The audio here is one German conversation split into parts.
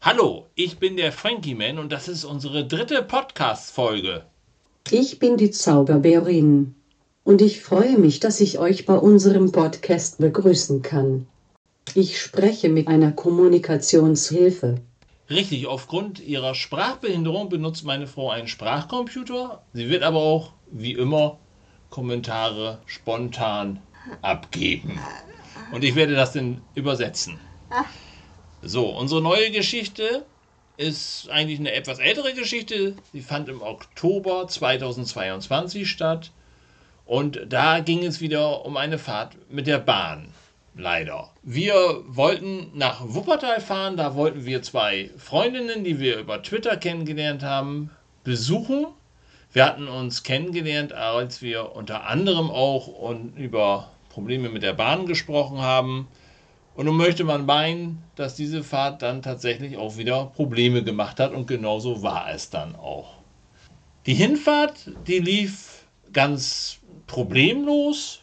Hallo, ich bin der Frankie Man und das ist unsere dritte Podcast-Folge. Ich bin die Zauberbärin und ich freue mich, dass ich euch bei unserem Podcast begrüßen kann. Ich spreche mit einer Kommunikationshilfe. Richtig, aufgrund ihrer Sprachbehinderung benutzt meine Frau einen Sprachcomputer. Sie wird aber auch, wie immer, Kommentare spontan abgeben. Und ich werde das dann übersetzen. So, unsere neue Geschichte ist eigentlich eine etwas ältere Geschichte. Sie fand im Oktober 2022 statt. Und da ging es wieder um eine Fahrt mit der Bahn. Leider. Wir wollten nach Wuppertal fahren. Da wollten wir zwei Freundinnen, die wir über Twitter kennengelernt haben, besuchen. Wir hatten uns kennengelernt, als wir unter anderem auch und über Probleme mit der Bahn gesprochen haben. Und nun möchte man meinen, dass diese Fahrt dann tatsächlich auch wieder Probleme gemacht hat und genauso war es dann auch. Die Hinfahrt, die lief ganz problemlos.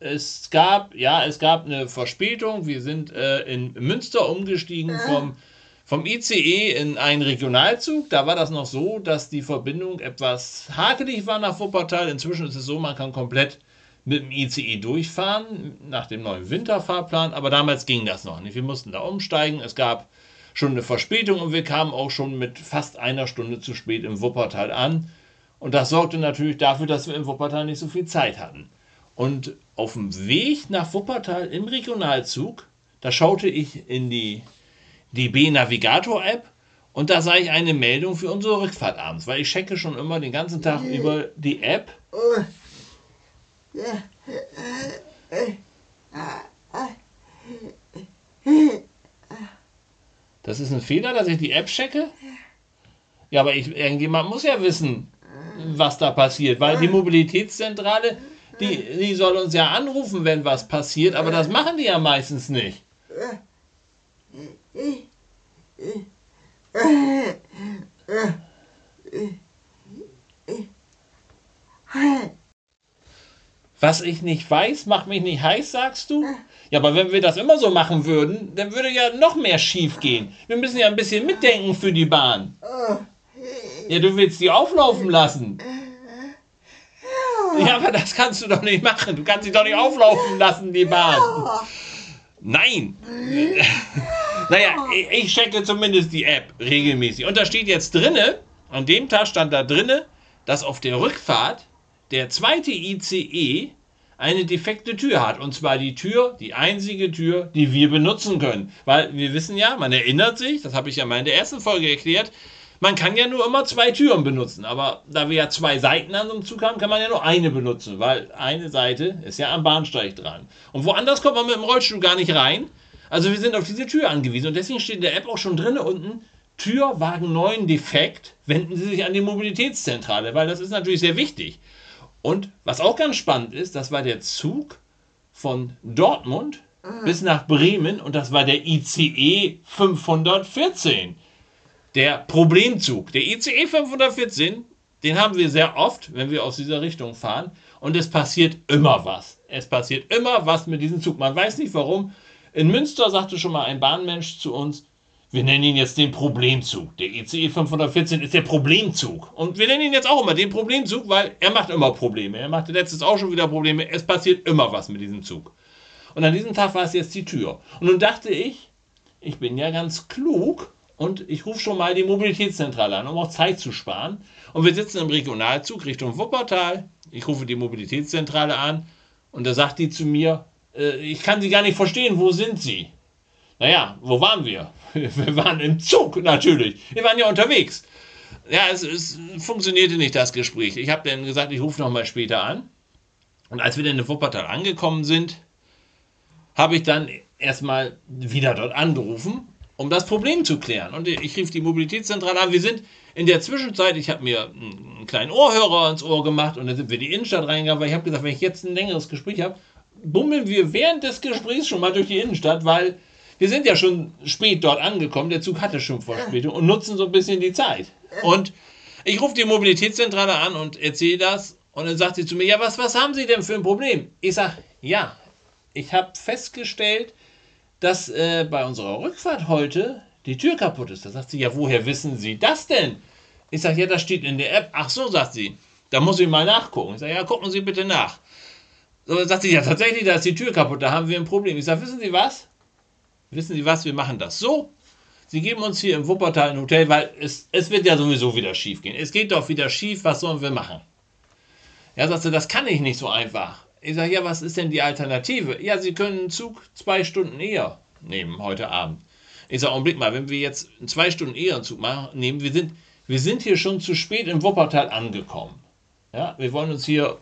Es gab, ja, es gab eine Verspätung. Wir sind äh, in Münster umgestiegen vom, vom ICE in einen Regionalzug. Da war das noch so, dass die Verbindung etwas hakelig war nach Wuppertal. Inzwischen ist es so, man kann komplett mit dem ICE durchfahren nach dem neuen Winterfahrplan. Aber damals ging das noch nicht. Wir mussten da umsteigen. Es gab schon eine Verspätung und wir kamen auch schon mit fast einer Stunde zu spät im Wuppertal an. Und das sorgte natürlich dafür, dass wir im Wuppertal nicht so viel Zeit hatten. Und auf dem Weg nach Wuppertal im Regionalzug, da schaute ich in die DB Navigator App und da sah ich eine Meldung für unsere Rückfahrt abends, weil ich checke schon immer den ganzen Tag über die App. Das ist ein Fehler, dass ich die App checke? Ja, aber ich, irgendjemand muss ja wissen, was da passiert, weil die Mobilitätszentrale, die, die soll uns ja anrufen, wenn was passiert, aber das machen die ja meistens nicht. Was ich nicht weiß, macht mich nicht heiß, sagst du? Ja, aber wenn wir das immer so machen würden, dann würde ja noch mehr schief gehen. Wir müssen ja ein bisschen mitdenken für die Bahn. Ja, du willst die auflaufen lassen. Ja, aber das kannst du doch nicht machen. Du kannst sie doch nicht auflaufen lassen, die Bahn. Nein. naja, ich, ich checke zumindest die App regelmäßig. Und da steht jetzt drinne, an dem Tag stand da drinne, dass auf der Rückfahrt der zweite ICE eine defekte Tür hat. Und zwar die Tür, die einzige Tür, die wir benutzen können. Weil wir wissen ja, man erinnert sich, das habe ich ja mal in der ersten Folge erklärt, man kann ja nur immer zwei Türen benutzen. Aber da wir ja zwei Seiten an so einem Zug haben, kann man ja nur eine benutzen. Weil eine Seite ist ja am Bahnsteig dran. Und woanders kommt man mit dem Rollstuhl gar nicht rein. Also wir sind auf diese Tür angewiesen. Und deswegen steht in der App auch schon drin unten, Türwagen 9 defekt, wenden Sie sich an die Mobilitätszentrale, weil das ist natürlich sehr wichtig. Und was auch ganz spannend ist, das war der Zug von Dortmund bis nach Bremen und das war der ICE 514. Der Problemzug. Der ICE 514, den haben wir sehr oft, wenn wir aus dieser Richtung fahren. Und es passiert immer was. Es passiert immer was mit diesem Zug. Man weiß nicht warum. In Münster sagte schon mal ein Bahnmensch zu uns, wir nennen ihn jetzt den Problemzug. Der ICE 514 ist der Problemzug. Und wir nennen ihn jetzt auch immer den Problemzug, weil er macht immer Probleme. Er machte letztes auch schon wieder Probleme. Es passiert immer was mit diesem Zug. Und an diesem Tag war es jetzt die Tür. Und nun dachte ich, ich bin ja ganz klug und ich rufe schon mal die Mobilitätszentrale an, um auch Zeit zu sparen. Und wir sitzen im Regionalzug Richtung Wuppertal. Ich rufe die Mobilitätszentrale an und da sagt die zu mir, äh, ich kann Sie gar nicht verstehen, wo sind Sie? Naja, wo waren wir? Wir waren im Zug, natürlich. Wir waren ja unterwegs. Ja, es, es funktionierte nicht, das Gespräch. Ich habe dann gesagt, ich rufe nochmal später an. Und als wir dann in Wuppertal angekommen sind, habe ich dann erstmal wieder dort angerufen, um das Problem zu klären. Und ich rief die Mobilitätszentrale an. Wir sind in der Zwischenzeit, ich habe mir einen kleinen Ohrhörer ins Ohr gemacht und dann sind wir in die Innenstadt reingegangen, weil ich habe gesagt, wenn ich jetzt ein längeres Gespräch habe, bummeln wir während des Gesprächs schon mal durch die Innenstadt, weil wir sind ja schon spät dort angekommen, der Zug hatte schon Verspätung und nutzen so ein bisschen die Zeit. Und ich rufe die Mobilitätszentrale an und erzähle das und dann sagt sie zu mir, ja, was, was haben Sie denn für ein Problem? Ich sage, ja, ich habe festgestellt, dass äh, bei unserer Rückfahrt heute die Tür kaputt ist. Da sagt sie, ja, woher wissen Sie das denn? Ich sage, ja, das steht in der App. Ach so, sagt sie. Da muss ich mal nachgucken. Ich sage, ja, gucken Sie bitte nach. So sagt sie, ja, tatsächlich, da ist die Tür kaputt, da haben wir ein Problem. Ich sage, wissen Sie was? Wissen Sie was, wir machen das so. Sie geben uns hier im Wuppertal ein Hotel, weil es, es wird ja sowieso wieder schief gehen. Es geht doch wieder schief, was sollen wir machen? Ja, sagt sie, das kann ich nicht so einfach. Ich sage, ja, was ist denn die Alternative? Ja, Sie können einen Zug zwei Stunden eher nehmen heute Abend. Ich sage, Augenblick mal, wenn wir jetzt zwei Stunden eher einen Zug machen, nehmen, wir sind, wir sind hier schon zu spät im Wuppertal angekommen. Ja, wir wollen uns hier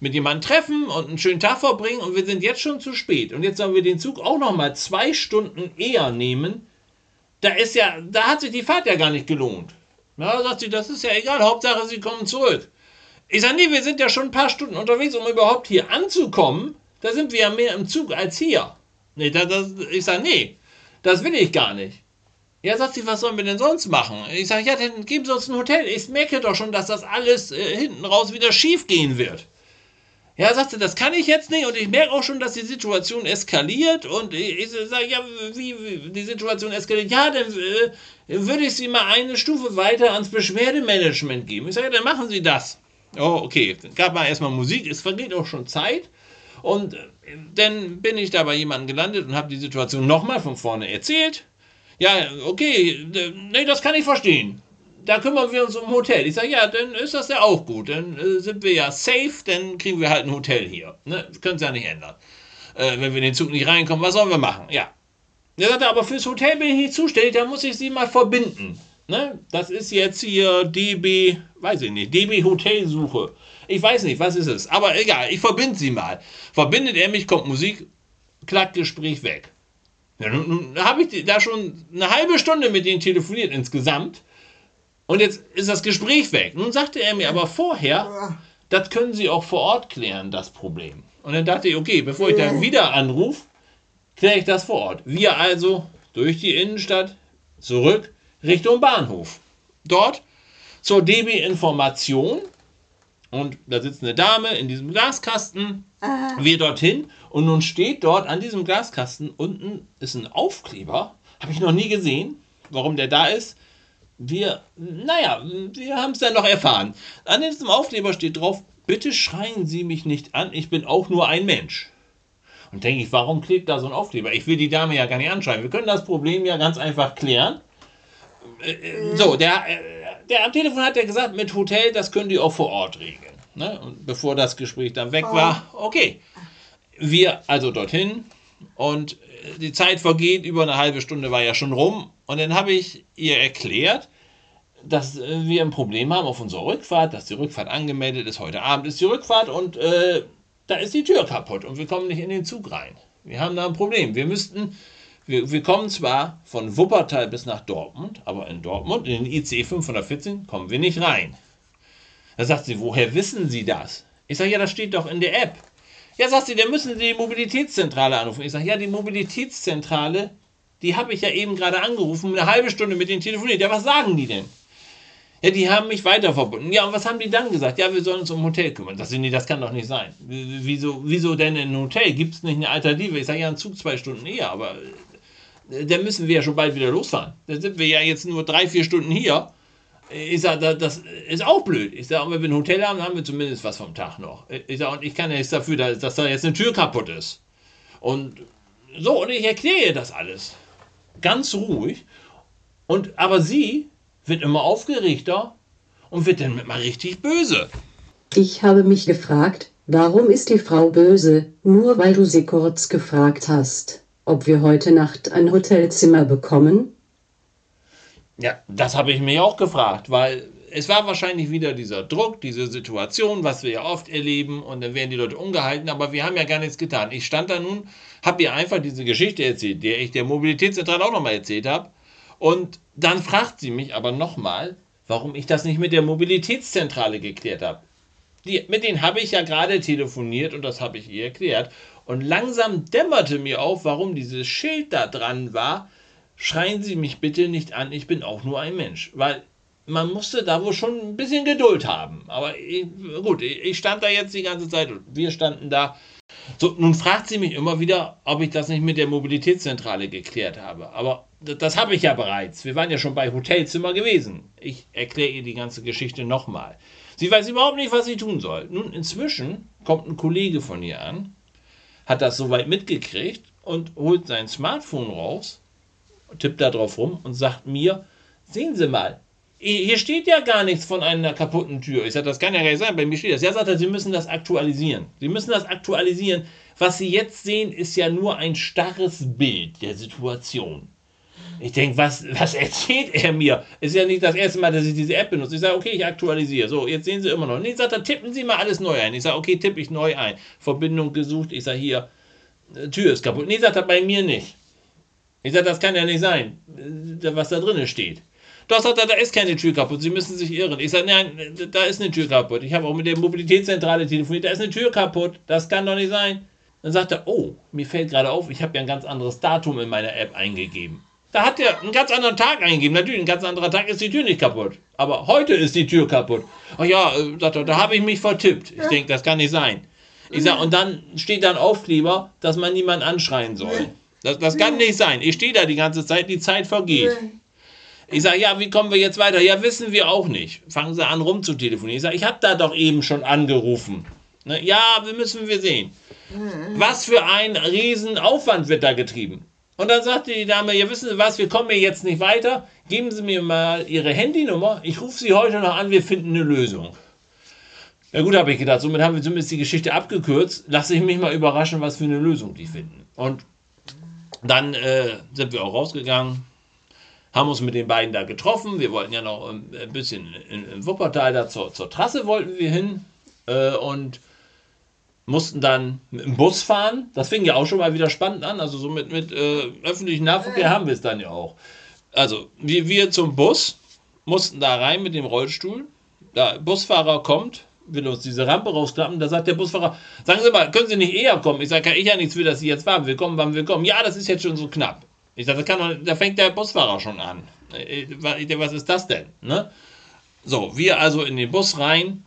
mit jemandem treffen und einen schönen Tag verbringen und wir sind jetzt schon zu spät. Und jetzt sollen wir den Zug auch noch mal zwei Stunden eher nehmen. Da ist ja, da hat sich die Fahrt ja gar nicht gelohnt. Ja, sagt sie, das ist ja egal, Hauptsache sie kommen zurück. Ich sage, nee, wir sind ja schon ein paar Stunden unterwegs, um überhaupt hier anzukommen. Da sind wir ja mehr im Zug als hier. Nee, das, das, ich sage, nee, das will ich gar nicht. Ja, sagt sie, was sollen wir denn sonst machen? Ich sage, ja, dann geben Sie uns ein Hotel. Ich merke doch schon, dass das alles äh, hinten raus wieder schief gehen wird. Ja, sagt sie, das kann ich jetzt nicht und ich merke auch schon, dass die Situation eskaliert und ich, ich sage, ja, wie, wie, die Situation eskaliert? Ja, dann äh, würde ich Sie mal eine Stufe weiter ans Beschwerdemanagement geben. Ich sage, ja, dann machen Sie das. Oh, okay, gab mal erstmal Musik, es vergeht auch schon Zeit und äh, dann bin ich da bei jemandem gelandet und habe die Situation nochmal von vorne erzählt. Ja, okay, nee, das kann ich verstehen da kümmern wir uns um ein Hotel. Ich sage, ja, dann ist das ja auch gut. Dann äh, sind wir ja safe, dann kriegen wir halt ein Hotel hier. Ne? Können es ja nicht ändern. Äh, wenn wir in den Zug nicht reinkommen, was sollen wir machen? Ja. Er sagte, aber fürs Hotel bin ich nicht zuständig, da muss ich sie mal verbinden. Ne? Das ist jetzt hier DB, weiß ich nicht, DB Hotelsuche. Ich weiß nicht, was ist es. Aber egal, ich verbinde sie mal. Verbindet er mich, kommt Musik, klackt Gespräch weg. Ja, nun, nun habe ich da schon eine halbe Stunde mit denen telefoniert insgesamt. Und jetzt ist das Gespräch weg. Nun sagte er mir aber vorher, das können Sie auch vor Ort klären, das Problem. Und dann dachte ich, okay, bevor ich dann wieder anrufe, kläre ich das vor Ort. Wir also durch die Innenstadt zurück Richtung Bahnhof. Dort zur DB Information. Und da sitzt eine Dame in diesem Glaskasten. Wir dorthin. Und nun steht dort an diesem Glaskasten unten ist ein Aufkleber. Habe ich noch nie gesehen. Warum der da ist, wir, naja, wir haben es dann noch erfahren. An diesem Aufkleber steht drauf, bitte schreien Sie mich nicht an, ich bin auch nur ein Mensch. Und denke ich, warum klebt da so ein Aufkleber? Ich will die Dame ja gar nicht anschreien. Wir können das Problem ja ganz einfach klären. Äh, äh, so, der, äh, der am Telefon hat ja gesagt, mit Hotel, das können die auch vor Ort regeln. Ne? Und bevor das Gespräch dann weg war, okay. Wir also dorthin und die Zeit vergeht, über eine halbe Stunde war ja schon rum und dann habe ich ihr erklärt, dass äh, wir ein Problem haben auf unserer Rückfahrt, dass die Rückfahrt angemeldet ist. Heute Abend ist die Rückfahrt und äh, da ist die Tür kaputt und wir kommen nicht in den Zug rein. Wir haben da ein Problem. Wir müssten, wir, wir kommen zwar von Wuppertal bis nach Dortmund, aber in Dortmund, in den ICE 514, kommen wir nicht rein. Da sagt sie, woher wissen Sie das? Ich sage, ja, das steht doch in der App. Ja, sagt sie, dann müssen Sie die Mobilitätszentrale anrufen. Ich sage, ja, die Mobilitätszentrale die habe ich ja eben gerade angerufen, eine halbe Stunde mit denen telefoniert. Ja, was sagen die denn? Ja, die haben mich weiter verbunden. Ja, und was haben die dann gesagt? Ja, wir sollen uns um Hotel kümmern. Das, nee, das kann doch nicht sein. Wieso, wieso denn ein Hotel? Gibt es nicht eine Alternative? Ich sage ja, ein Zug zwei Stunden eher, aber dann müssen wir ja schon bald wieder losfahren. Dann sind wir ja jetzt nur drei, vier Stunden hier. Ich sage, das ist auch blöd. Ich sage, wenn wir ein Hotel haben, haben wir zumindest was vom Tag noch. Ich sage, und ich kann ja nichts dafür, dass da jetzt eine Tür kaputt ist. Und so, und ich erkläre das alles ganz ruhig. Und, aber sie wird immer aufgeregter und wird dann mal richtig böse. Ich habe mich gefragt, warum ist die Frau böse, nur weil du sie kurz gefragt hast, ob wir heute Nacht ein Hotelzimmer bekommen? Ja, das habe ich mir auch gefragt, weil es war wahrscheinlich wieder dieser Druck, diese Situation, was wir ja oft erleben und dann werden die Leute ungehalten, aber wir haben ja gar nichts getan. Ich stand da nun, habe ihr einfach diese Geschichte erzählt, die ich der Mobilitätszentrale auch nochmal erzählt habe und dann fragt sie mich aber nochmal, warum ich das nicht mit der Mobilitätszentrale geklärt habe. Die, mit denen habe ich ja gerade telefoniert und das habe ich ihr erklärt. Und langsam dämmerte mir auf, warum dieses Schild da dran war. Schreien Sie mich bitte nicht an, ich bin auch nur ein Mensch. Weil man musste da wohl schon ein bisschen Geduld haben. Aber ich, gut, ich stand da jetzt die ganze Zeit und wir standen da. So, nun fragt sie mich immer wieder, ob ich das nicht mit der Mobilitätszentrale geklärt habe. Aber das habe ich ja bereits. Wir waren ja schon bei Hotelzimmer gewesen. Ich erkläre ihr die ganze Geschichte nochmal. Sie weiß überhaupt nicht, was sie tun soll. Nun, inzwischen kommt ein Kollege von ihr an, hat das soweit mitgekriegt und holt sein Smartphone raus, tippt da drauf rum und sagt mir, sehen Sie mal, hier steht ja gar nichts von einer kaputten Tür. Ich sage, das kann ja gar nicht sein, bei mir steht das. Ja, sagt er, Sie müssen das aktualisieren. Sie müssen das aktualisieren. Was Sie jetzt sehen, ist ja nur ein starres Bild der Situation. Ich denke, was, was erzählt er mir? Ist ja nicht das erste Mal, dass ich diese App benutze. Ich sage, okay, ich aktualisiere. So, jetzt sehen Sie immer noch. Nee, sagt er, tippen Sie mal alles neu ein. Ich sage, okay, tippe ich neu ein. Verbindung gesucht. Ich sage, hier, äh, Tür ist kaputt. Nee, sagt er, bei mir nicht. Ich sage, das kann ja nicht sein, äh, was da drinnen steht. Doch, sagt er, da ist keine Tür kaputt, Sie müssen sich irren. Ich sage, nein, da ist eine Tür kaputt. Ich habe auch mit der Mobilitätszentrale telefoniert, da ist eine Tür kaputt. Das kann doch nicht sein. Dann sagt er, oh, mir fällt gerade auf, ich habe ja ein ganz anderes Datum in meiner App eingegeben. Da hat er einen ganz anderen Tag eingegeben. Natürlich, ein ganz anderer Tag ist die Tür nicht kaputt. Aber heute ist die Tür kaputt. Ach ja, äh, sagt er, da habe ich mich vertippt. Ich denke, das kann nicht sein. Ich sage, und dann steht da ein Aufkleber, dass man niemand anschreien soll. Das, das kann nicht sein. Ich stehe da die ganze Zeit, die Zeit vergeht. Ich sage, ja, wie kommen wir jetzt weiter? Ja, wissen wir auch nicht. Fangen Sie an rumzutelefonieren. Ich sage, ich habe da doch eben schon angerufen. Ne? Ja, wir müssen wir sehen. Was für ein Riesenaufwand wird da getrieben? Und dann sagte die Dame, ja, wissen Sie was, wir kommen hier jetzt nicht weiter. Geben Sie mir mal Ihre Handynummer. Ich rufe Sie heute noch an, wir finden eine Lösung. Ja gut, habe ich gedacht, somit haben wir zumindest die Geschichte abgekürzt. Lasse ich mich mal überraschen, was für eine Lösung die finden. Und dann äh, sind wir auch rausgegangen, haben uns mit den beiden da getroffen. Wir wollten ja noch ein bisschen in, in Wuppertal da zur, zur, Trasse wollten wir hin äh, und mussten dann mit dem Bus fahren. Das fing ja auch schon mal wieder spannend an. Also so mit, mit äh, öffentlichen Nahverkehr haben wir es dann ja auch. Also wir, wir zum Bus, mussten da rein mit dem Rollstuhl. Der Busfahrer kommt, will uns diese Rampe rausklappen. Da sagt der Busfahrer, sagen Sie mal, können Sie nicht eher kommen? Ich sage, kann ich ja nichts für, dass Sie jetzt warten. Willkommen, wann willkommen. Ja, das ist jetzt schon so knapp. Ich sage, da fängt der Busfahrer schon an. Äh, was ist das denn? Ne? So, wir also in den Bus rein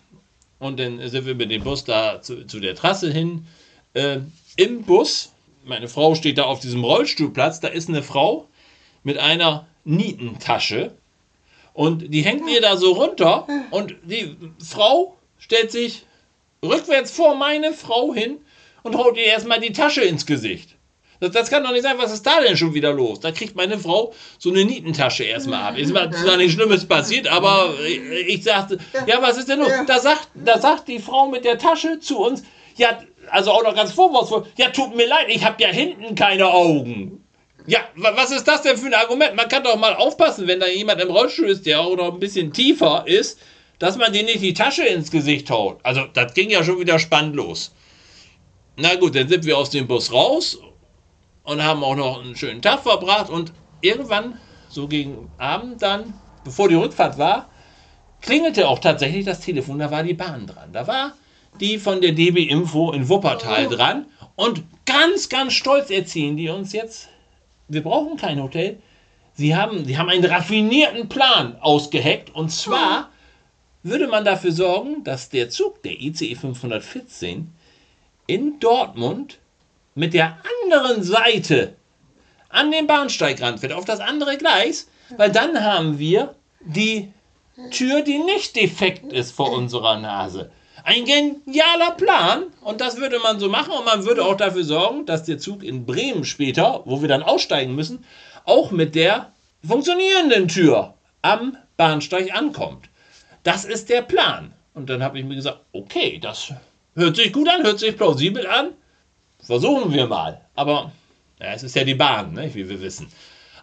und dann sind wir mit dem Bus da zu, zu der Trasse hin. Äh, Im Bus, meine Frau steht da auf diesem Rollstuhlplatz, da ist eine Frau mit einer Nietentasche und die hängt mir da so runter und die Frau stellt sich rückwärts vor meine Frau hin und haut ihr erstmal die Tasche ins Gesicht. Das, das, kann doch nicht sein, was ist da denn schon wieder los? Da kriegt meine Frau so eine Nietentasche erstmal ab. Ist zwar nichts Schlimmes passiert, aber ich sagte, ja, was ist denn los? Da sagt, da sagt die Frau mit der Tasche zu uns, ja, also auch noch ganz vorwurfsvoll, ja, tut mir leid, ich habe ja hinten keine Augen. Ja, was ist das denn für ein Argument? Man kann doch mal aufpassen, wenn da jemand im Rollstuhl ist, der auch noch ein bisschen tiefer ist, dass man dir nicht die Tasche ins Gesicht haut. Also, das ging ja schon wieder spannend los. Na gut, dann sind wir aus dem Bus raus und haben auch noch einen schönen Tag verbracht. Und irgendwann, so gegen Abend dann, bevor die Rückfahrt war, klingelte auch tatsächlich das Telefon. Da war die Bahn dran. Da war die von der DB Info in Wuppertal oh. dran. Und ganz, ganz stolz erzählen die uns jetzt, wir brauchen kein Hotel. Sie haben, sie haben einen raffinierten Plan ausgeheckt. Und zwar würde man dafür sorgen, dass der Zug, der ICE 514, in Dortmund mit der anderen Seite an den Bahnsteigrand fährt, auf das andere Gleis, weil dann haben wir die Tür, die nicht defekt ist vor unserer Nase. Ein genialer Plan und das würde man so machen und man würde auch dafür sorgen, dass der Zug in Bremen später, wo wir dann aussteigen müssen, auch mit der funktionierenden Tür am Bahnsteig ankommt. Das ist der Plan. Und dann habe ich mir gesagt, okay, das hört sich gut an, hört sich plausibel an. Versuchen wir mal. Aber ja, es ist ja die Bahn, ne, wie wir wissen.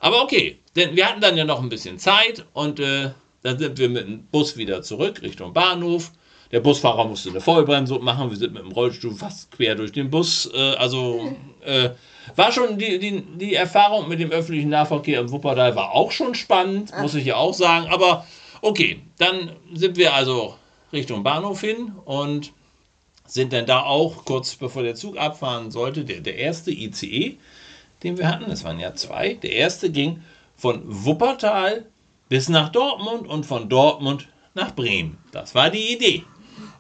Aber okay, denn wir hatten dann ja noch ein bisschen Zeit und äh, dann sind wir mit dem Bus wieder zurück Richtung Bahnhof. Der Busfahrer musste eine Vollbremsung machen. Wir sind mit dem Rollstuhl fast quer durch den Bus. Äh, also äh, war schon die, die, die Erfahrung mit dem öffentlichen Nahverkehr im Wuppertal war auch schon spannend, muss ich ja auch sagen. Aber okay, dann sind wir also Richtung Bahnhof hin und sind dann da auch kurz bevor der Zug abfahren sollte, der, der erste ICE, den wir hatten, es waren ja zwei, der erste ging von Wuppertal bis nach Dortmund und von Dortmund nach Bremen. Das war die Idee.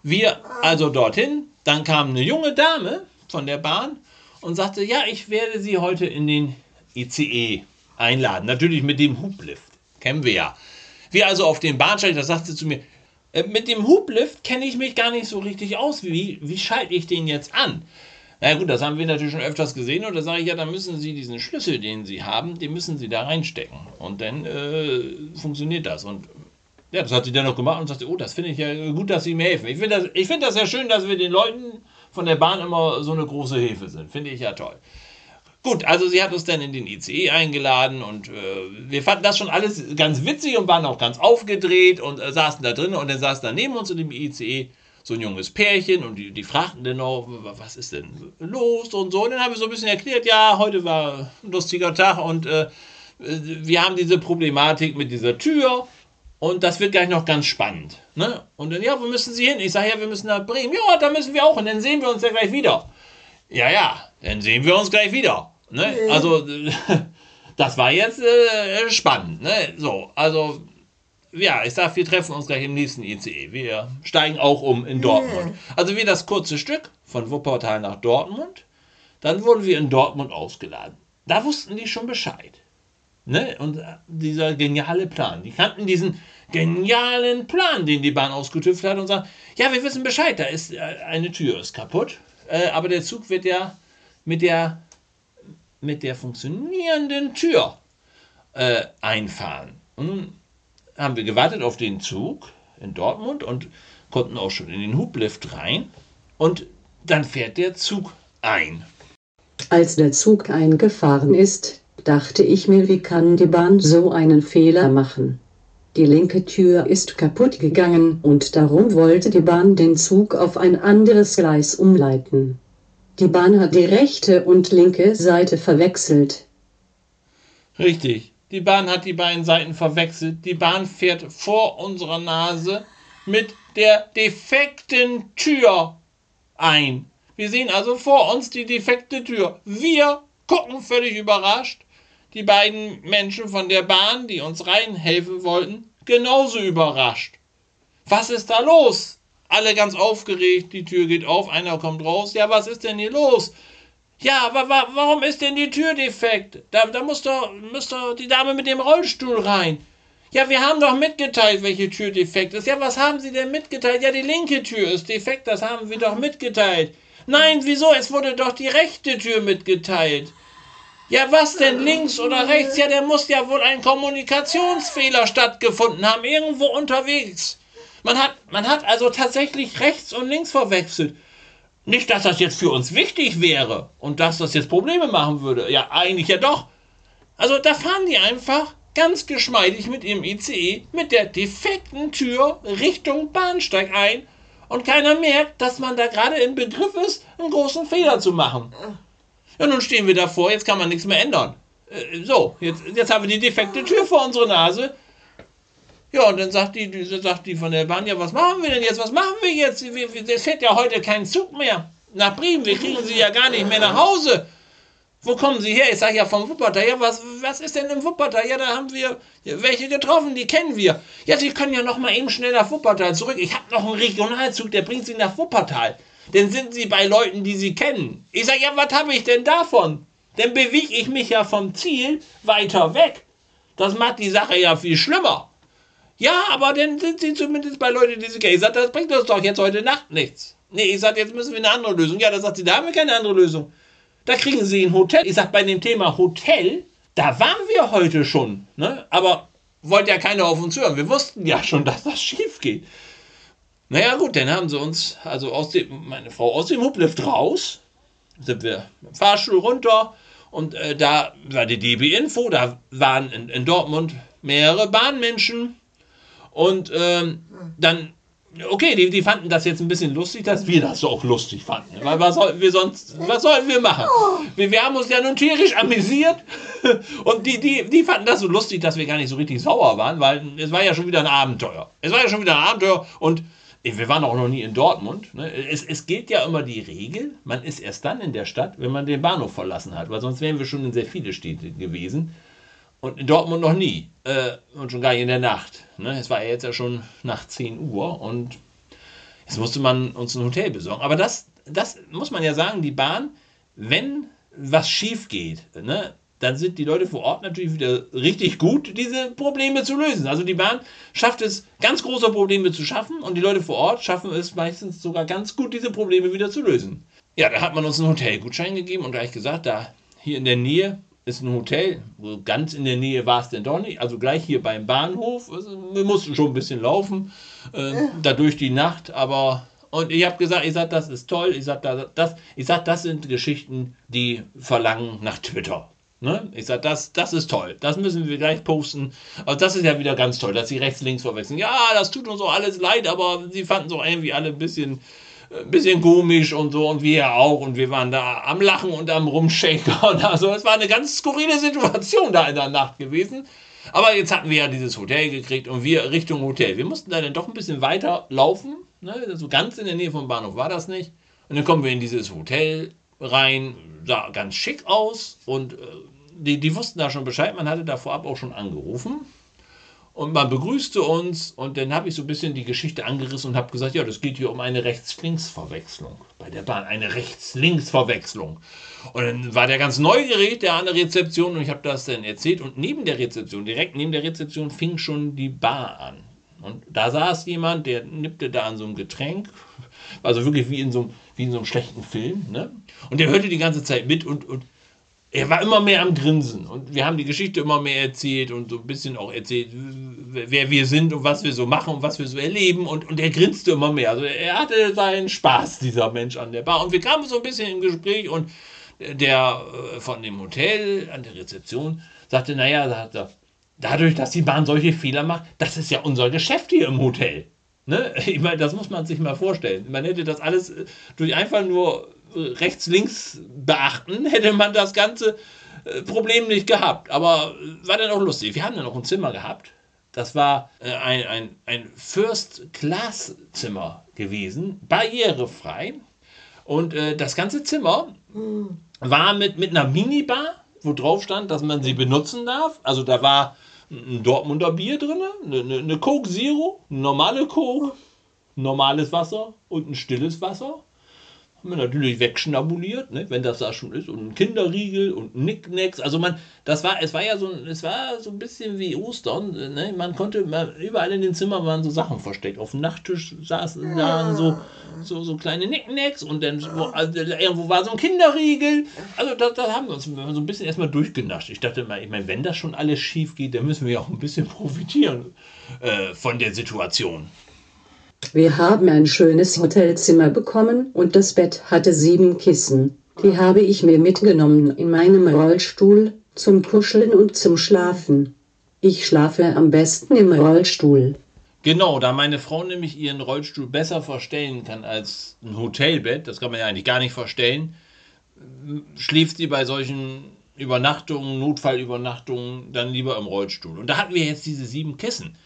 Wir also dorthin, dann kam eine junge Dame von der Bahn und sagte, ja, ich werde Sie heute in den ICE einladen. Natürlich mit dem Hublift, kennen wir ja. Wir also auf den Bahnsteig, da sagte sie zu mir, äh, mit dem Hublift kenne ich mich gar nicht so richtig aus. Wie, wie schalte ich den jetzt an? Na gut, das haben wir natürlich schon öfters gesehen und da sage ich ja, dann müssen Sie diesen Schlüssel, den Sie haben, den müssen Sie da reinstecken und dann äh, funktioniert das. Und ja, das hat sie dann noch gemacht und sagte, oh, das finde ich ja gut, dass Sie mir helfen. Ich finde das, find das ja schön, dass wir den Leuten von der Bahn immer so eine große Hilfe sind. Finde ich ja toll. Gut, also sie hat uns dann in den ICE eingeladen und äh, wir fanden das schon alles ganz witzig und waren auch ganz aufgedreht und äh, saßen da drin und dann saß da neben uns in dem ICE so ein junges Pärchen und die, die fragten dann auch, was ist denn los und so. Und dann haben wir so ein bisschen erklärt, ja, heute war ein lustiger Tag und äh, wir haben diese Problematik mit dieser Tür und das wird gleich noch ganz spannend. Ne? Und dann, ja, wo müssen Sie hin? Ich sage, ja, wir müssen nach Bremen. Ja, da müssen wir auch und dann sehen wir uns ja gleich wieder. Ja, ja, dann sehen wir uns gleich wieder. Ne? Also, das war jetzt äh, spannend. Ne? So, also ja, ich sag, wir treffen uns gleich im nächsten ICE. Wir steigen auch um in Dortmund. Also wir das kurze Stück von Wuppertal nach Dortmund. Dann wurden wir in Dortmund ausgeladen. Da wussten die schon Bescheid. Ne? Und dieser geniale Plan. Die kannten diesen genialen Plan, den die Bahn ausgetüftelt hat und sagen, ja, wir wissen Bescheid, da ist äh, eine Tür ist kaputt, äh, aber der Zug wird ja mit der mit der funktionierenden Tür äh, einfahren. Und haben wir gewartet auf den Zug in Dortmund und konnten auch schon in den Hublift rein. Und dann fährt der Zug ein. Als der Zug eingefahren ist, dachte ich mir, wie kann die Bahn so einen Fehler machen? Die linke Tür ist kaputt gegangen und darum wollte die Bahn den Zug auf ein anderes Gleis umleiten. Die Bahn hat die rechte und linke Seite verwechselt. Richtig. Die Bahn hat die beiden Seiten verwechselt. Die Bahn fährt vor unserer Nase mit der defekten Tür ein. Wir sehen also vor uns die defekte Tür. Wir gucken völlig überrascht. Die beiden Menschen von der Bahn, die uns reinhelfen wollten, genauso überrascht. Was ist da los? Alle ganz aufgeregt, die Tür geht auf, einer kommt raus. Ja, was ist denn hier los? Ja, aber wa warum ist denn die Tür defekt? Da, da muss, doch, muss doch die Dame mit dem Rollstuhl rein. Ja, wir haben doch mitgeteilt, welche Tür defekt ist. Ja, was haben Sie denn mitgeteilt? Ja, die linke Tür ist defekt, das haben wir doch mitgeteilt. Nein, wieso? Es wurde doch die rechte Tür mitgeteilt. Ja, was denn links oder rechts? Ja, der muss ja wohl ein Kommunikationsfehler stattgefunden haben, irgendwo unterwegs. Man hat, man hat also tatsächlich rechts und links verwechselt. Nicht, dass das jetzt für uns wichtig wäre und dass das jetzt Probleme machen würde. Ja, eigentlich ja doch. Also da fahren die einfach ganz geschmeidig mit ihrem ICE mit der defekten Tür Richtung Bahnsteig ein und keiner merkt, dass man da gerade im Begriff ist, einen großen Fehler zu machen. Ja, nun stehen wir davor, jetzt kann man nichts mehr ändern. Äh, so, jetzt, jetzt haben wir die defekte Tür vor unserer Nase. Ja, und dann sagt die, sagt die von der Bahn, ja, was machen wir denn jetzt? Was machen wir jetzt? Es fährt ja heute kein Zug mehr nach Bremen. Wir kriegen sie ja gar nicht mehr nach Hause. Wo kommen Sie her? Ich sage ja vom Wuppertal. Ja, was, was ist denn im Wuppertal? Ja, da haben wir welche getroffen, die kennen wir. Ja, Sie können ja noch mal eben schnell nach Wuppertal zurück. Ich habe noch einen Regionalzug, der bringt Sie nach Wuppertal. Dann sind Sie bei Leuten, die Sie kennen. Ich sage, ja, was habe ich denn davon? Dann bewege ich mich ja vom Ziel weiter weg. Das macht die Sache ja viel schlimmer. Ja, aber dann sind sie zumindest bei Leuten, die sie kennen. Ich sage, das bringt uns doch jetzt heute Nacht nichts. Nee, ich sage, jetzt müssen wir eine andere Lösung. Ja, da sagt sie, da haben wir keine andere Lösung. Da kriegen sie ein Hotel. Ich sage, bei dem Thema Hotel, da waren wir heute schon. Ne? Aber wollte ja keiner auf uns hören. Wir wussten ja schon, dass das schief geht. Naja, gut, dann haben sie uns, also aus dem, meine Frau aus dem Hublift raus, sind wir dem Fahrstuhl runter und äh, da war die DB Info, da waren in, in Dortmund mehrere Bahnmenschen und ähm, dann, okay, die, die fanden das jetzt ein bisschen lustig, dass wir das so auch lustig fanden. Weil was sollten wir sonst, was sollten wir machen? Wir, wir haben uns ja nun tierisch amüsiert. Und die, die, die fanden das so lustig, dass wir gar nicht so richtig sauer waren, weil es war ja schon wieder ein Abenteuer. Es war ja schon wieder ein Abenteuer und wir waren auch noch nie in Dortmund. Ne? Es, es gilt ja immer die Regel, man ist erst dann in der Stadt, wenn man den Bahnhof verlassen hat, weil sonst wären wir schon in sehr viele Städte gewesen. Und in Dortmund noch nie. Äh, und schon gar nicht in der Nacht. Ne? Es war ja jetzt ja schon nach 10 Uhr und jetzt musste man uns ein Hotel besorgen. Aber das, das muss man ja sagen, die Bahn, wenn was schief geht, ne, dann sind die Leute vor Ort natürlich wieder richtig gut, diese Probleme zu lösen. Also die Bahn schafft es, ganz große Probleme zu schaffen und die Leute vor Ort schaffen es meistens sogar ganz gut, diese Probleme wieder zu lösen. Ja, da hat man uns einen Hotelgutschein gegeben und gleich gesagt, da hier in der Nähe ist ein Hotel, ganz in der Nähe war es denn doch nicht, also gleich hier beim Bahnhof. Also wir mussten schon ein bisschen laufen, äh, da durch die Nacht, aber und ich habe gesagt, ich sag, das ist toll, ich sag, das, ich sag, das sind Geschichten, die verlangen nach Twitter. Ne? Ich sage, das, das ist toll. Das müssen wir gleich posten. Also das ist ja wieder ganz toll, dass sie rechts, links verwechseln. Ja, das tut uns auch alles leid, aber sie fanden so irgendwie alle ein bisschen, ein bisschen komisch und so und wir auch. Und wir waren da am Lachen und am Rumschäkern. Also es war eine ganz skurrile Situation da in der Nacht gewesen. Aber jetzt hatten wir ja dieses Hotel gekriegt und wir Richtung Hotel. Wir mussten da dann doch ein bisschen weiter laufen. Ne? So also ganz in der Nähe vom Bahnhof war das nicht. Und dann kommen wir in dieses Hotel rein, sah ganz schick aus und äh, die, die wussten da schon Bescheid. Man hatte da vorab auch schon angerufen und man begrüßte uns und dann habe ich so ein bisschen die Geschichte angerissen und habe gesagt, ja, das geht hier um eine Rechts-Links-Verwechslung bei der Bahn, eine Rechts-Links-Verwechslung. Und dann war der ganz neugierig, der an der Rezeption und ich habe das dann erzählt und neben der Rezeption, direkt neben der Rezeption fing schon die Bar an. Und da saß jemand, der nippte da an so einem Getränk, also wirklich wie in so einem, wie in so einem schlechten Film, ne? Und der hörte die ganze Zeit mit und, und er war immer mehr am Grinsen und wir haben die Geschichte immer mehr erzählt und so ein bisschen auch erzählt, wer wir sind und was wir so machen und was wir so erleben und, und er grinste immer mehr. Also er hatte seinen Spaß, dieser Mensch an der Bar. Und wir kamen so ein bisschen im Gespräch und der äh, von dem Hotel an der Rezeption sagte, naja, dadurch, dass die Bahn solche Fehler macht, das ist ja unser Geschäft hier im Hotel. Ne? Ich meine, das muss man sich mal vorstellen. Man hätte das alles durch einfach nur rechts-links beachten, hätte man das ganze äh, Problem nicht gehabt. Aber war dann auch lustig. Wir haben dann noch ein Zimmer gehabt. Das war äh, ein, ein, ein First-Class-Zimmer gewesen, barrierefrei. Und äh, das ganze Zimmer war mit, mit einer Minibar, wo drauf stand, dass man sie benutzen darf. Also da war ein Dortmunder Bier drin, eine, eine, eine Coke Zero, eine normale Coke, normales Wasser und ein stilles Wasser wir natürlich wegschnabuliert, ne, wenn das da schon ist. Und ein Kinderriegel und Nicknacks. Also man, das war, es war ja so, es war so ein bisschen wie Ostern. Ne? Man konnte, man, überall in den Zimmern waren so Sachen versteckt. Auf dem Nachttisch saßen da so, so, so kleine Nicknacks und dann also, irgendwo war so ein Kinderriegel. Also da, da haben wir uns so ein bisschen erstmal durchgenascht. Ich dachte mal, ich meine, wenn das schon alles schief geht, dann müssen wir ja auch ein bisschen profitieren äh, von der Situation. Wir haben ein schönes Hotelzimmer bekommen und das Bett hatte sieben Kissen. Die habe ich mir mitgenommen in meinem Rollstuhl, zum Kuscheln und zum Schlafen. Ich schlafe am besten im Rollstuhl. Genau, da meine Frau nämlich ihren Rollstuhl besser verstellen kann als ein Hotelbett, das kann man ja eigentlich gar nicht verstellen, schläft sie bei solchen Übernachtungen, Notfallübernachtungen dann lieber im Rollstuhl. Und da hatten wir jetzt diese sieben Kissen.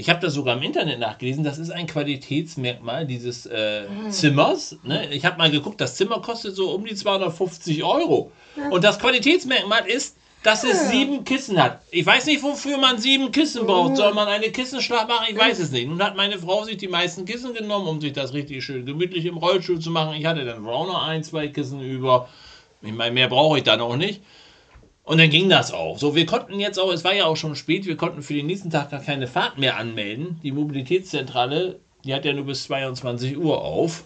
Ich habe das sogar im Internet nachgelesen. Das ist ein Qualitätsmerkmal dieses äh, mhm. Zimmers. Ne? Ich habe mal geguckt, das Zimmer kostet so um die 250 Euro. Und das Qualitätsmerkmal ist, dass es sieben Kissen hat. Ich weiß nicht, wofür man sieben Kissen braucht. Soll man eine Kissenschlacht machen? Ich weiß es nicht. Nun hat meine Frau sich die meisten Kissen genommen, um sich das richtig schön gemütlich im Rollstuhl zu machen. Ich hatte dann auch noch ein, zwei Kissen über. Ich meine, mehr brauche ich dann auch nicht. Und dann ging das auch. So, wir konnten jetzt auch, es war ja auch schon spät, wir konnten für den nächsten Tag gar keine Fahrt mehr anmelden. Die Mobilitätszentrale, die hat ja nur bis 22 Uhr auf.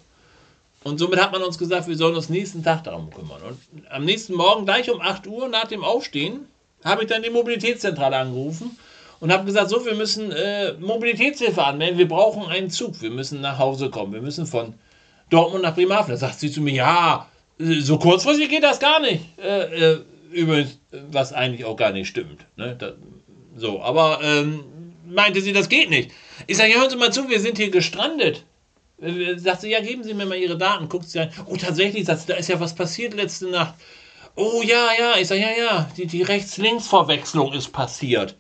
Und somit hat man uns gesagt, wir sollen uns nächsten Tag darum kümmern. Und am nächsten Morgen, gleich um 8 Uhr nach dem Aufstehen, habe ich dann die Mobilitätszentrale angerufen und habe gesagt, so, wir müssen äh, Mobilitätshilfe anmelden, wir brauchen einen Zug, wir müssen nach Hause kommen, wir müssen von Dortmund nach Bremerhaven. Da sagt sie zu mir, ja, so kurzfristig geht das gar nicht. Äh, äh, Übrigens, was eigentlich auch gar nicht stimmt. Ne? Da, so, aber ähm, meinte sie, das geht nicht. Ich sage, ja, hören Sie mal zu, wir sind hier gestrandet. Äh, sagt sie, ja, geben Sie mir mal Ihre Daten. Guckt sie an. Oh, tatsächlich, sagt sie, da ist ja was passiert letzte Nacht. Oh, ja, ja. Ich sage, ja, ja, die, die Rechts-Links-Verwechslung ist passiert.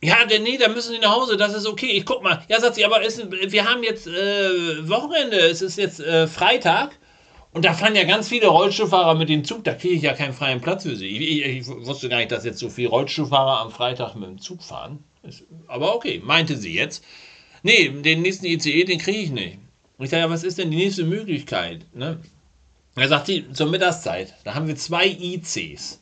Ja, denn nee, da müssen Sie nach Hause, das ist okay. Ich guck mal. Ja, sagt sie, aber ist, wir haben jetzt äh, Wochenende, es ist jetzt äh, Freitag. Und da fahren ja ganz viele Rollstuhlfahrer mit dem Zug, da kriege ich ja keinen freien Platz für sie. Ich, ich, ich, wusste gar nicht, dass jetzt so viele Rollstuhlfahrer am Freitag mit dem Zug fahren. Ist, aber okay, meinte sie jetzt. Nee, den nächsten ICE, den kriege ich nicht. Und ich sage, ja, was ist denn die nächste Möglichkeit? Ne? Er sagt, die, zur Mittagszeit, da haben wir zwei ICs.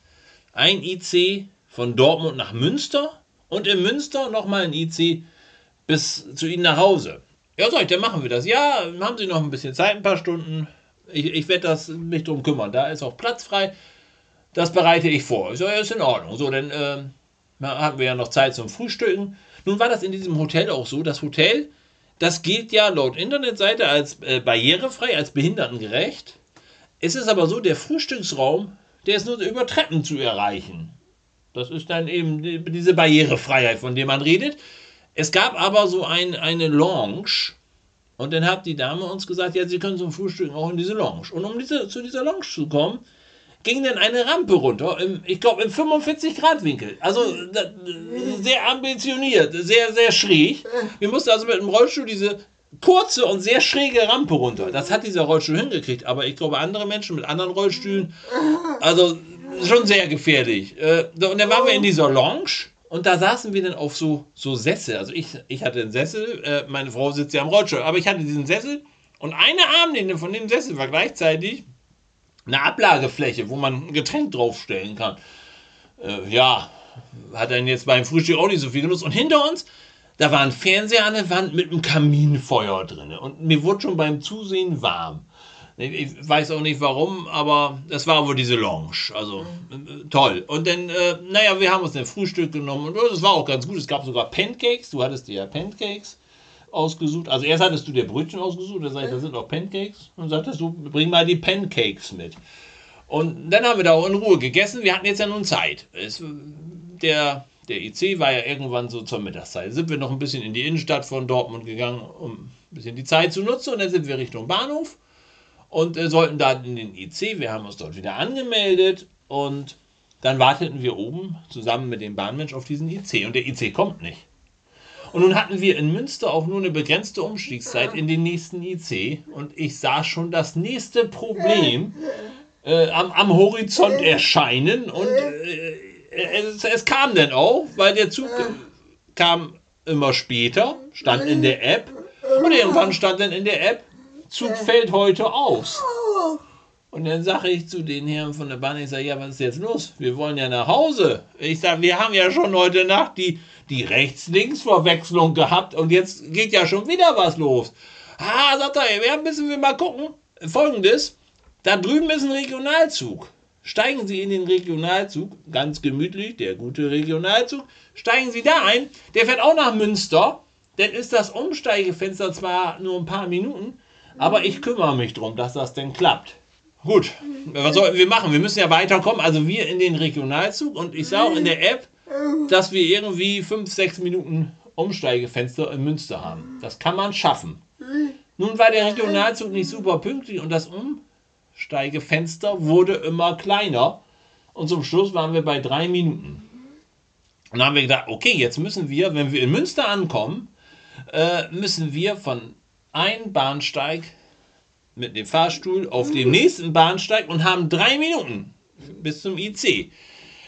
Ein IC von Dortmund nach Münster und in Münster nochmal ein IC bis zu Ihnen nach Hause. Ja, sag ich, dann machen wir das. Ja, haben Sie noch ein bisschen Zeit, ein paar Stunden. Ich, ich werde mich drum kümmern. Da ist auch Platz frei. Das bereite ich vor. Ich so, ja, ist in Ordnung. So, dann äh, hatten wir ja noch Zeit zum Frühstücken. Nun war das in diesem Hotel auch so. Das Hotel, das gilt ja laut Internetseite als äh, barrierefrei, als behindertengerecht. Es ist aber so, der Frühstücksraum, der ist nur über Treppen zu erreichen. Das ist dann eben diese Barrierefreiheit, von der man redet. Es gab aber so ein, eine Lounge, und dann hat die Dame uns gesagt, ja, Sie können zum Frühstück auch in diese Lounge. Und um diese, zu dieser Lounge zu kommen, ging dann eine Rampe runter, im, ich glaube im 45-Grad-Winkel. Also sehr ambitioniert, sehr, sehr schräg. Wir mussten also mit dem Rollstuhl diese kurze und sehr schräge Rampe runter. Das hat dieser Rollstuhl hingekriegt, aber ich glaube, andere Menschen mit anderen Rollstühlen, also schon sehr gefährlich. Äh, und dann waren wir in dieser Lounge und da saßen wir dann auf so, so Sessel. Also ich, ich hatte einen Sessel, äh, meine Frau sitzt ja am Rollstuhl, aber ich hatte diesen Sessel und eine Armlehne von dem Sessel war gleichzeitig eine Ablagefläche, wo man ein Getränk draufstellen kann. Äh, ja, hat dann jetzt beim Frühstück auch nicht so viel genutzt. Und hinter uns, da war ein Fernseher an der Wand mit einem Kaminfeuer drin. Und mir wurde schon beim Zusehen warm. Ich weiß auch nicht warum, aber das war wohl diese Lounge. Also mhm. toll. Und dann, äh, naja, wir haben uns ein Frühstück genommen und das war auch ganz gut. Es gab sogar Pancakes. Du hattest dir ja Pancakes ausgesucht. Also erst hattest du dir Brötchen ausgesucht, da sag ich, da sind auch Pancakes. Und sagtest du, bring mal die Pancakes mit. Und dann haben wir da auch in Ruhe gegessen. Wir hatten jetzt ja nun Zeit. Es, der, der IC war ja irgendwann so zur Mittagszeit. Sind wir noch ein bisschen in die Innenstadt von Dortmund gegangen, um ein bisschen die Zeit zu nutzen. Und dann sind wir Richtung Bahnhof und äh, sollten dann in den IC. Wir haben uns dort wieder angemeldet und dann warteten wir oben zusammen mit dem Bahnmensch auf diesen IC und der IC kommt nicht. Und nun hatten wir in Münster auch nur eine begrenzte Umstiegszeit in den nächsten IC und ich sah schon das nächste Problem äh, am, am, Horizont erscheinen und äh, es, es, kam dann auch, weil der Zug kam immer später, stand in der App und irgendwann stand dann in der App, Zug fällt heute aus. Und dann sage ich zu den Herren von der Bahn, ich sage, ja, was ist jetzt los? Wir wollen ja nach Hause. Ich sage, wir haben ja schon heute Nacht die, die Rechts-Links-Verwechslung gehabt und jetzt geht ja schon wieder was los. Ah, sagt er, ja, müssen wir mal gucken. Folgendes, da drüben ist ein Regionalzug. Steigen Sie in den Regionalzug, ganz gemütlich, der gute Regionalzug, steigen Sie da ein, der fährt auch nach Münster, dann ist das Umsteigefenster zwar nur ein paar Minuten, aber ich kümmere mich darum, dass das denn klappt. Gut, was sollen wir machen? Wir müssen ja weiterkommen. Also wir in den Regionalzug und ich sah auch in der App, dass wir irgendwie 5, 6 Minuten Umsteigefenster in Münster haben. Das kann man schaffen. Nun war der Regionalzug nicht super pünktlich und das Umsteigefenster wurde immer kleiner. Und zum Schluss waren wir bei drei Minuten. Und dann haben wir gedacht, okay, jetzt müssen wir, wenn wir in Münster ankommen, äh, müssen wir von ein Bahnsteig mit dem Fahrstuhl auf dem nächsten Bahnsteig und haben drei Minuten bis zum IC.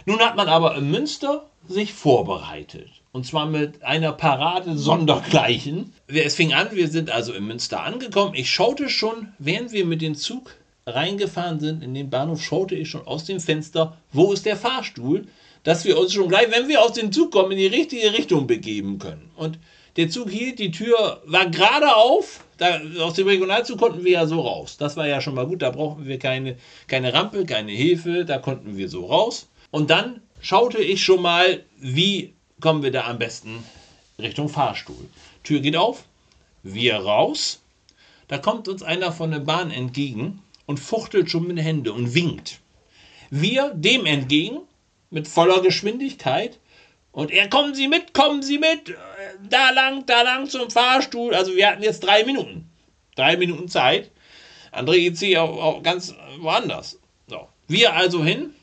Nun hat man aber in Münster sich vorbereitet. Und zwar mit einer Parade sondergleichen. Es fing an, wir sind also in Münster angekommen. Ich schaute schon, während wir mit dem Zug reingefahren sind in den Bahnhof, schaute ich schon aus dem Fenster, wo ist der Fahrstuhl, dass wir uns schon gleich, wenn wir aus dem Zug kommen, in die richtige Richtung begeben können. Und der Zug hielt, die Tür war gerade auf. Da, aus dem Regionalzug konnten wir ja so raus. Das war ja schon mal gut. Da brauchten wir keine, keine Rampe, keine Hilfe. Da konnten wir so raus. Und dann schaute ich schon mal, wie kommen wir da am besten Richtung Fahrstuhl. Tür geht auf, wir raus. Da kommt uns einer von der Bahn entgegen und fuchtelt schon mit den Händen und winkt. Wir dem entgegen mit voller Geschwindigkeit und er, kommen Sie mit, kommen Sie mit, da lang, da lang zum Fahrstuhl. Also wir hatten jetzt drei Minuten. Drei Minuten Zeit. Andere IC auch, auch ganz woanders. So. Wir also hin.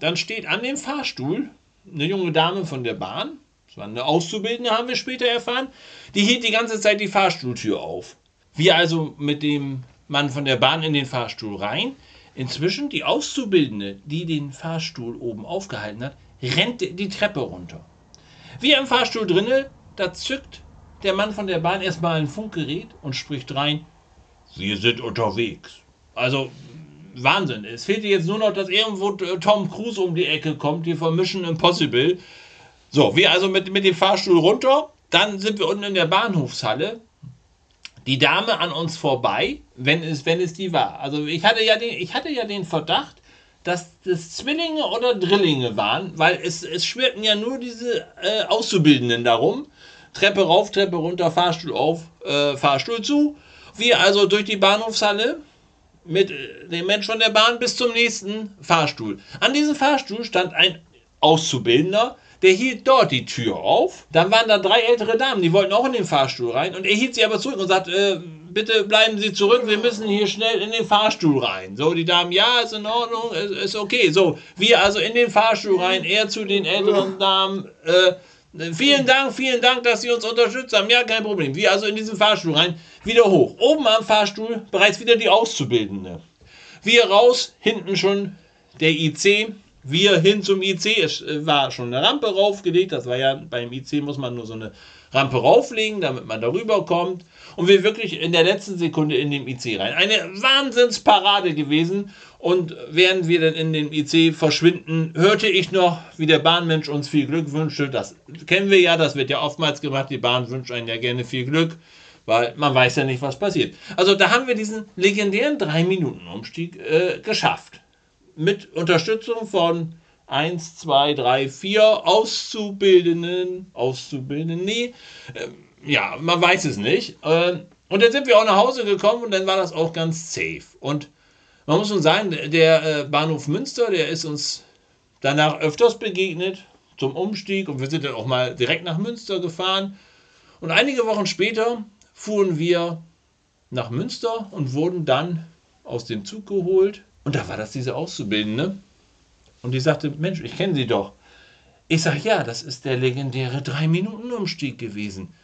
Dann steht an dem Fahrstuhl eine junge Dame von der Bahn, war eine Auszubildende, haben wir später erfahren, die hielt die ganze Zeit die Fahrstuhltür auf. Wir also mit dem Mann von der Bahn in den Fahrstuhl rein. Inzwischen die Auszubildende, die den Fahrstuhl oben aufgehalten hat, rennt die Treppe runter. Wir im Fahrstuhl drinne, da zückt der Mann von der Bahn erstmal ein Funkgerät und spricht rein, Sie sind unterwegs. Also Wahnsinn. Es fehlte jetzt nur noch, dass irgendwo Tom Cruise um die Ecke kommt, hier von Mission Impossible. So, wir also mit, mit dem Fahrstuhl runter. Dann sind wir unten in der Bahnhofshalle. Die Dame an uns vorbei, wenn es, wenn es die war. Also ich hatte ja den, ich hatte ja den Verdacht, dass das Zwillinge oder Drillinge waren, weil es, es schwirrten ja nur diese äh, Auszubildenden darum. Treppe rauf, Treppe runter, Fahrstuhl auf, äh, Fahrstuhl zu. Wir also durch die Bahnhofshalle mit äh, dem Mensch von der Bahn bis zum nächsten Fahrstuhl. An diesem Fahrstuhl stand ein Auszubildender, der hielt dort die Tür auf. Dann waren da drei ältere Damen, die wollten auch in den Fahrstuhl rein. Und er hielt sie aber zurück und sagt, äh, bitte bleiben Sie zurück, wir müssen hier schnell in den Fahrstuhl rein. So, die Damen, ja, ist in Ordnung, ist, ist okay. So, wir also in den Fahrstuhl rein, er zu den älteren Damen, äh, Vielen Dank, vielen Dank, dass Sie uns unterstützt haben. Ja, kein Problem. Wir also in diesen Fahrstuhl rein, wieder hoch. Oben am Fahrstuhl bereits wieder die Auszubildende. Wir raus, hinten schon der IC. Wir hin zum IC. Es äh, war schon eine Rampe raufgelegt. Das war ja beim IC muss man nur so eine Rampe rauflegen, damit man darüber kommt. Und wir wirklich in der letzten Sekunde in den IC rein. Eine Wahnsinnsparade gewesen. Und während wir dann in den IC verschwinden, hörte ich noch, wie der Bahnmensch uns viel Glück wünschte. Das kennen wir ja, das wird ja oftmals gemacht. Die Bahn wünscht einen ja gerne viel Glück, weil man weiß ja nicht, was passiert. Also da haben wir diesen legendären 3-Minuten-Umstieg äh, geschafft. Mit Unterstützung von 1, 2, 3, 4 Auszubildenden, Auszubildenden, nee, äh, ja, man weiß es nicht. Äh, und dann sind wir auch nach Hause gekommen und dann war das auch ganz safe. Und man muss schon sagen, der äh, Bahnhof Münster, der ist uns danach öfters begegnet zum Umstieg und wir sind dann auch mal direkt nach Münster gefahren. Und einige Wochen später fuhren wir nach Münster und wurden dann aus dem Zug geholt. Und da war das diese Auszubildende. Und die sagte, Mensch, ich kenne sie doch. Ich sage, ja, das ist der legendäre 3-Minuten-Umstieg gewesen.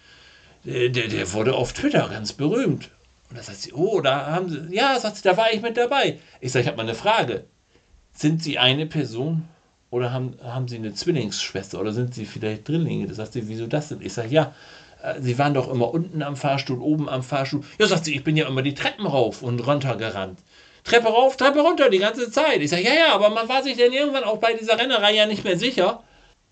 Der, der, der wurde auf Twitter ganz berühmt. Und da sagt sie, oh, da haben sie, ja, sagt sie, da war ich mit dabei. Ich sage, ich habe mal eine Frage. Sind Sie eine Person oder haben, haben Sie eine Zwillingsschwester oder sind Sie vielleicht Drillinge? Da sagt sie, wieso das denn? Ich sage, ja, äh, Sie waren doch immer unten am Fahrstuhl, oben am Fahrstuhl. Ja, sagt sie, ich bin ja immer die Treppen rauf und runter gerannt. Treppe rauf, Treppe runter die ganze Zeit. Ich sage, ja, ja, aber man war sich dann irgendwann auch bei dieser Rennerei ja nicht mehr sicher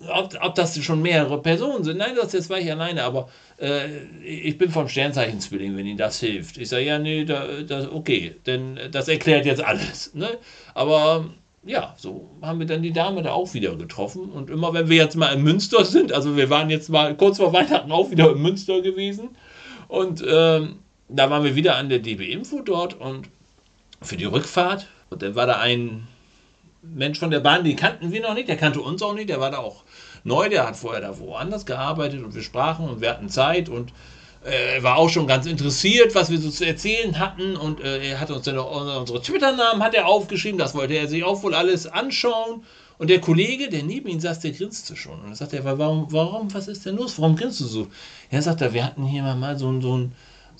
ob, ob das schon mehrere Personen sind. Nein, das jetzt war ich alleine, aber äh, ich bin vom Sternzeichen Zwilling, wenn Ihnen das hilft. Ich sage, ja, nee, da, das, okay, denn das erklärt jetzt alles. Ne? Aber ja, so haben wir dann die Dame da auch wieder getroffen. Und immer wenn wir jetzt mal in Münster sind, also wir waren jetzt mal kurz vor Weihnachten auch wieder in Münster gewesen. Und ähm, da waren wir wieder an der DB Info dort und für die Rückfahrt. Und dann war da ein Mensch von der Bahn, den kannten wir noch nicht, der kannte uns auch nicht, der war da auch neu, der hat vorher da woanders gearbeitet und wir sprachen und wir hatten Zeit und äh, er war auch schon ganz interessiert, was wir so zu erzählen hatten und äh, er hat uns dann auch unsere Twitter-Namen hat er aufgeschrieben, das wollte er sich auch wohl alles anschauen und der Kollege, der neben ihm saß, der grinste schon und dann sagt er, warum, warum, was ist denn los, warum grinst du so? Ja, sagt er, wir hatten hier mal so, so ein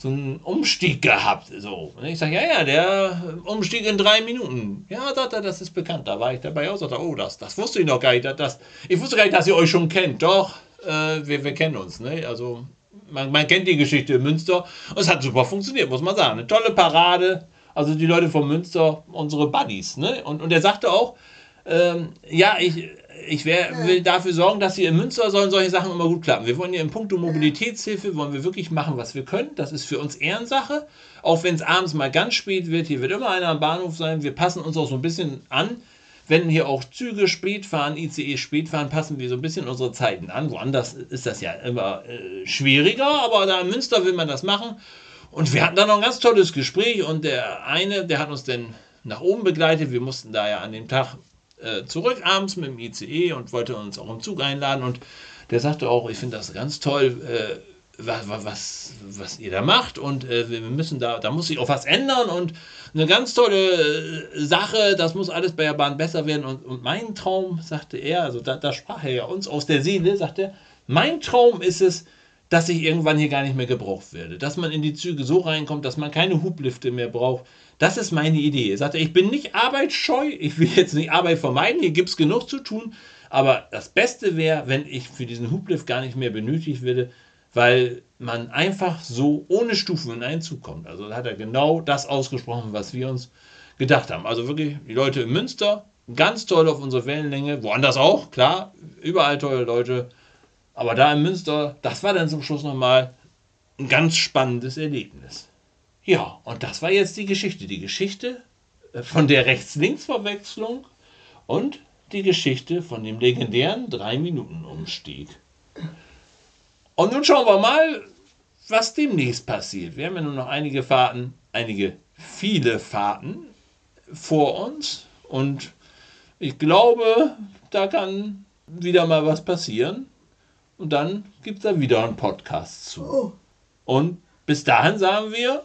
so einen Umstieg gehabt. So. Und ich sage, ja, ja, der Umstieg in drei Minuten. Ja, sagt er, das ist bekannt. Da war ich dabei auch. Sagt er, oh, das, das wusste ich noch gar nicht. Das, ich wusste gar nicht, dass ihr euch schon kennt. Doch, äh, wir, wir kennen uns. Ne? Also, man, man kennt die Geschichte in Münster. Und es hat super funktioniert, muss man sagen. Eine tolle Parade. Also die Leute von Münster, unsere Buddies. Ne? Und, und er sagte auch, ähm, ja, ich, ich wär, will dafür sorgen, dass hier in Münster sollen solche Sachen immer gut klappen. Wir wollen hier in puncto Mobilitätshilfe, wollen wir wirklich machen, was wir können. Das ist für uns Ehrensache. Auch wenn es abends mal ganz spät wird, hier wird immer einer am Bahnhof sein. Wir passen uns auch so ein bisschen an. Wenn hier auch Züge spät fahren, ICE spät fahren, passen wir so ein bisschen unsere Zeiten an. Woanders ist das ja immer äh, schwieriger, aber da in Münster will man das machen. Und wir hatten da noch ein ganz tolles Gespräch und der eine, der hat uns dann nach oben begleitet. Wir mussten da ja an dem Tag äh, zurück abends mit dem ICE und wollte uns auch im Zug einladen. Und der sagte auch, ich finde das ganz toll, äh, was, was, was ihr da macht. Und äh, wir müssen da, da muss sich auch was ändern. Und eine ganz tolle äh, Sache, das muss alles bei der Bahn besser werden. Und, und mein Traum, sagte er, also da, da sprach er ja uns aus der Seele, sagte er, Mein Traum ist es, dass ich irgendwann hier gar nicht mehr gebraucht werde. Dass man in die Züge so reinkommt, dass man keine Hublifte mehr braucht. Das ist meine Idee. Er sagte, ich bin nicht arbeitsscheu, ich will jetzt nicht Arbeit vermeiden, hier gibt es genug zu tun. Aber das Beste wäre, wenn ich für diesen Hublift gar nicht mehr benötigt würde, weil man einfach so ohne Stufen in einen Zug kommt. Also hat er genau das ausgesprochen, was wir uns gedacht haben. Also wirklich, die Leute in Münster, ganz toll auf unserer Wellenlänge, woanders auch, klar, überall tolle Leute. Aber da in Münster, das war dann zum Schluss nochmal ein ganz spannendes Erlebnis. Ja, und das war jetzt die Geschichte. Die Geschichte äh, von der Rechts-Links-Verwechslung und die Geschichte von dem legendären 3-Minuten-Umstieg. Und nun schauen wir mal, was demnächst passiert. Wir haben ja nur noch einige Fahrten, einige viele Fahrten vor uns und ich glaube, da kann wieder mal was passieren. Und dann gibt es da wieder einen Podcast zu. Oh. Und bis dahin sagen wir